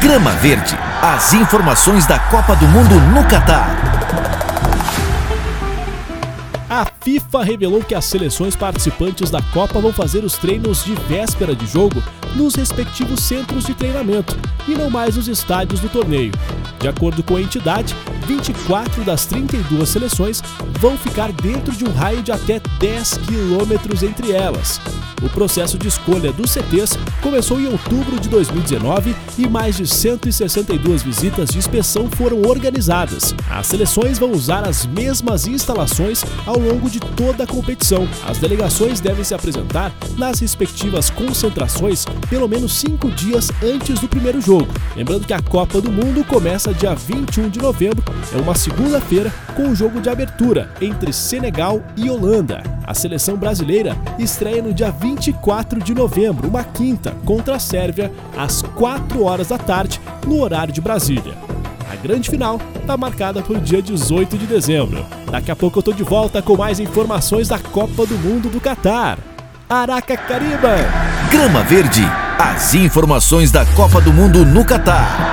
Grama Verde. As informações da Copa do Mundo no Catar. A FIFA revelou que as seleções participantes da Copa vão fazer os treinos de véspera de jogo nos respectivos centros de treinamento e não mais nos estádios do torneio. De acordo com a entidade, 24 das 32 seleções vão ficar dentro de um raio de até 10 quilômetros entre elas. O processo de escolha dos CTs começou em outubro de 2019 e mais de 162 visitas de inspeção foram organizadas. As seleções vão usar as mesmas instalações ao longo de toda a competição. As delegações devem se apresentar nas respectivas concentrações pelo menos cinco dias antes do primeiro jogo. Lembrando que a Copa do Mundo começa dia 21 de novembro, é uma segunda-feira, com o jogo de abertura entre Senegal e Holanda. A seleção brasileira estreia no dia 24 de novembro, uma quinta, contra a Sérvia, às 4 horas da tarde, no horário de Brasília. A grande final está marcada para o dia 18 de dezembro. Daqui a pouco eu tô de volta com mais informações da Copa do Mundo do Catar. Araca Cariba! Grama Verde. As informações da Copa do Mundo no Catar.